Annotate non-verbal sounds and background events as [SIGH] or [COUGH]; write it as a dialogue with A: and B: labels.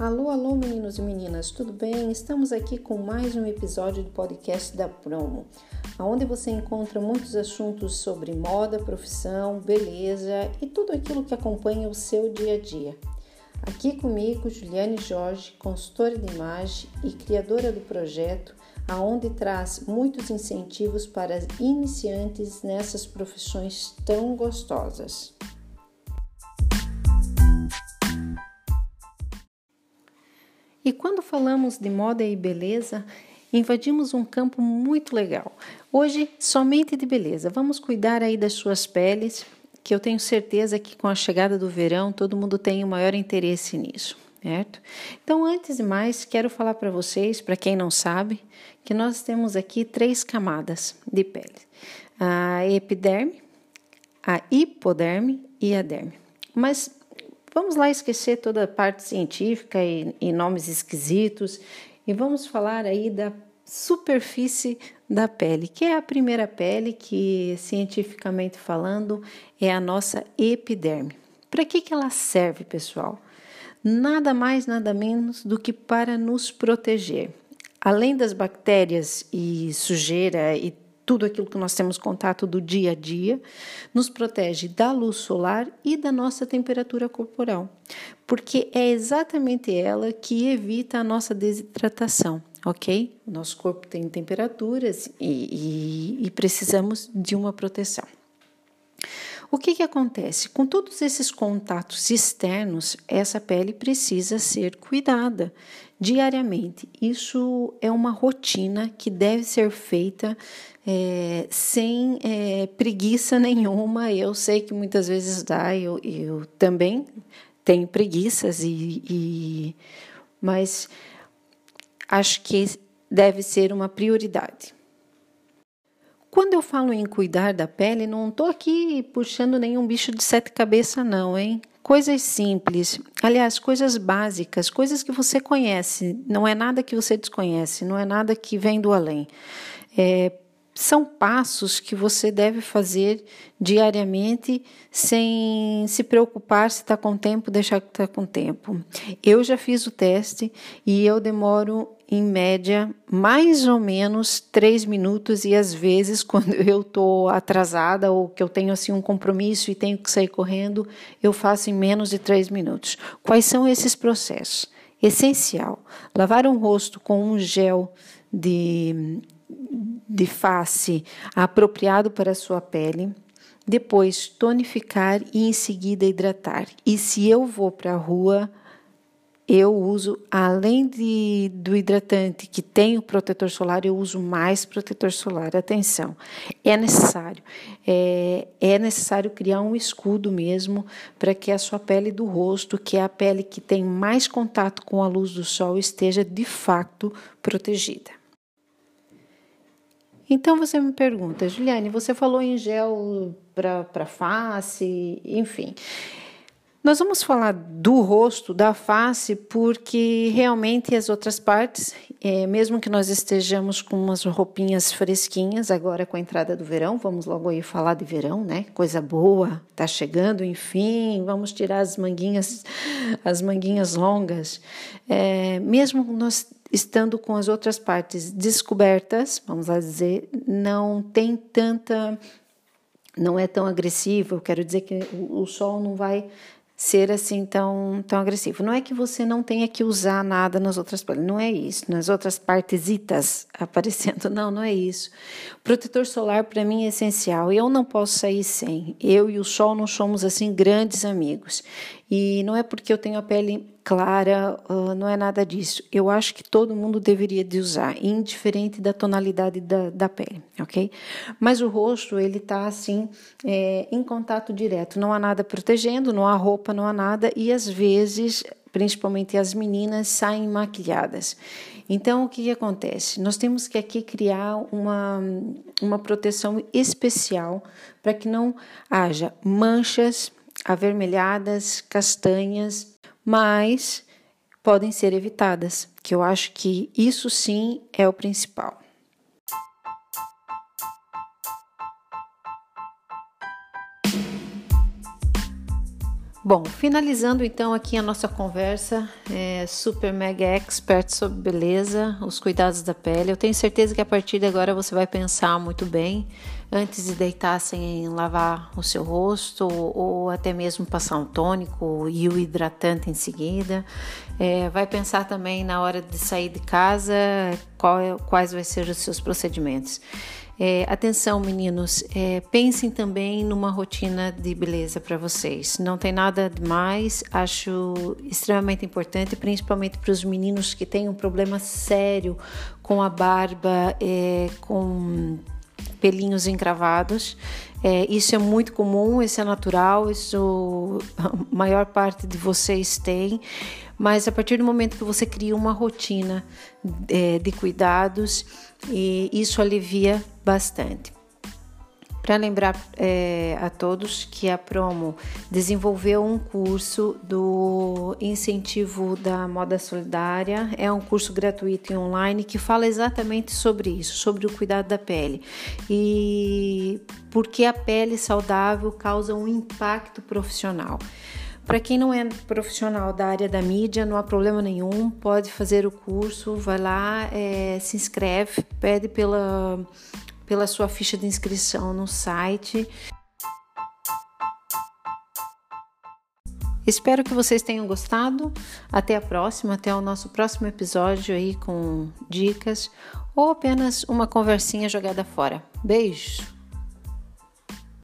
A: Alô, alô, meninos e meninas, tudo bem? Estamos aqui com mais um episódio do podcast da Promo, onde você encontra muitos assuntos sobre moda, profissão, beleza e tudo aquilo que acompanha o seu dia a dia. Aqui comigo, Juliane Jorge, consultora de imagem e criadora do projeto, aonde traz muitos incentivos para iniciantes nessas profissões tão gostosas. E quando falamos de moda e beleza, invadimos um campo muito legal. Hoje, somente de beleza. Vamos cuidar aí das suas peles, que eu tenho certeza que com a chegada do verão todo mundo tem o maior interesse nisso, certo? Então, antes de mais, quero falar para vocês, para quem não sabe, que nós temos aqui três camadas de pele: a epiderme, a hipoderme e a derme. Mas Vamos lá esquecer toda a parte científica e, e nomes esquisitos e vamos falar aí da superfície da pele, que é a primeira pele que, cientificamente falando, é a nossa epiderme. Para que, que ela serve, pessoal? Nada mais, nada menos do que para nos proteger. Além das bactérias e sujeira e tudo aquilo que nós temos contato do dia a dia, nos protege da luz solar e da nossa temperatura corporal, porque é exatamente ela que evita a nossa desidratação, ok? Nosso corpo tem temperaturas e, e, e precisamos de uma proteção. O que, que acontece? Com todos esses contatos externos, essa pele precisa ser cuidada diariamente. Isso é uma rotina que deve ser feita é, sem é, preguiça [LAUGHS] nenhuma. Eu sei que muitas vezes dá, eu, eu também tenho preguiças, e, e, mas acho que deve ser uma prioridade. Quando eu falo em cuidar da pele, não estou aqui puxando nenhum bicho de sete cabeças, não, hein? Coisas simples, aliás, coisas básicas, coisas que você conhece, não é nada que você desconhece, não é nada que vem do além. É, são passos que você deve fazer diariamente sem se preocupar se está com tempo, deixar que está com tempo. Eu já fiz o teste e eu demoro em média mais ou menos três minutos e às vezes [LAUGHS] quando eu estou atrasada ou que eu tenho assim um compromisso e tenho que sair correndo, eu faço em menos de três minutos. Quais são esses processos? Essencial: lavar um rosto com um gel de de face apropriado para a sua pele, depois tonificar e em seguida hidratar. E se eu vou para a rua, eu uso, além de, do hidratante que tem o protetor solar, eu uso mais protetor solar. Atenção, é necessário. É, é necessário criar um escudo mesmo para que a sua pele do rosto, que é a pele que tem mais contato com a luz do sol, esteja de fato protegida. Então você me pergunta, Juliane, você falou em gel para face, enfim. Nós vamos falar do rosto, da face, porque realmente as outras partes, é, mesmo que nós estejamos com umas roupinhas fresquinhas, agora com a entrada do verão, vamos logo aí falar de verão, né? Coisa boa, tá chegando, enfim, vamos tirar as manguinhas, as manguinhas longas. É, mesmo nós estando com as outras partes descobertas, vamos lá dizer, não tem tanta, não é tão agressivo. Eu quero dizer que o, o sol não vai ser assim tão, tão agressivo. Não é que você não tenha que usar nada nas outras partes, não é isso, nas outras partesitas [LAUGHS] aparecendo, não, não é isso. Protetor solar para mim é essencial, eu não posso sair sem. Eu e o sol não somos assim grandes amigos. E não é porque eu tenho a pele clara, uh, não é nada disso. Eu acho que todo mundo deveria de usar, indiferente da tonalidade da, da pele, ok? Mas o rosto, ele está assim, é, em contato direto. Não há nada protegendo, não há roupa, não há nada. E às vezes, principalmente as meninas, saem maquilhadas. Então, o que, que acontece? Nós temos que aqui criar uma, uma proteção especial para que não haja manchas, avermelhadas, castanhas, mas podem ser evitadas, que eu acho que isso sim é o principal. Bom, finalizando então aqui a nossa conversa, é, super mega expert sobre beleza, os cuidados da pele. Eu tenho certeza que a partir de agora você vai pensar muito bem antes de deitar sem lavar o seu rosto ou até mesmo passar um tônico e o hidratante em seguida. É, vai pensar também na hora de sair de casa qual, é, quais vai ser os seus procedimentos. É, atenção, meninos, é, pensem também numa rotina de beleza para vocês. Não tem nada demais, acho extremamente importante, principalmente para os meninos que têm um problema sério com a barba, é, com pelinhos encravados. É, isso é muito comum, isso é natural, isso a maior parte de vocês tem, mas a partir do momento que você cria uma rotina é, de cuidados, isso alivia bastante. Para lembrar é, a todos que a Promo desenvolveu um curso do incentivo da moda solidária, é um curso gratuito e online que fala exatamente sobre isso, sobre o cuidado da pele e porque a pele saudável causa um impacto profissional. Para quem não é profissional da área da mídia, não há problema nenhum, pode fazer o curso, vai lá, é, se inscreve, pede pela pela sua ficha de inscrição no site. Espero que vocês tenham gostado. Até a próxima, até o nosso próximo episódio aí com dicas ou apenas uma conversinha jogada fora. Beijos!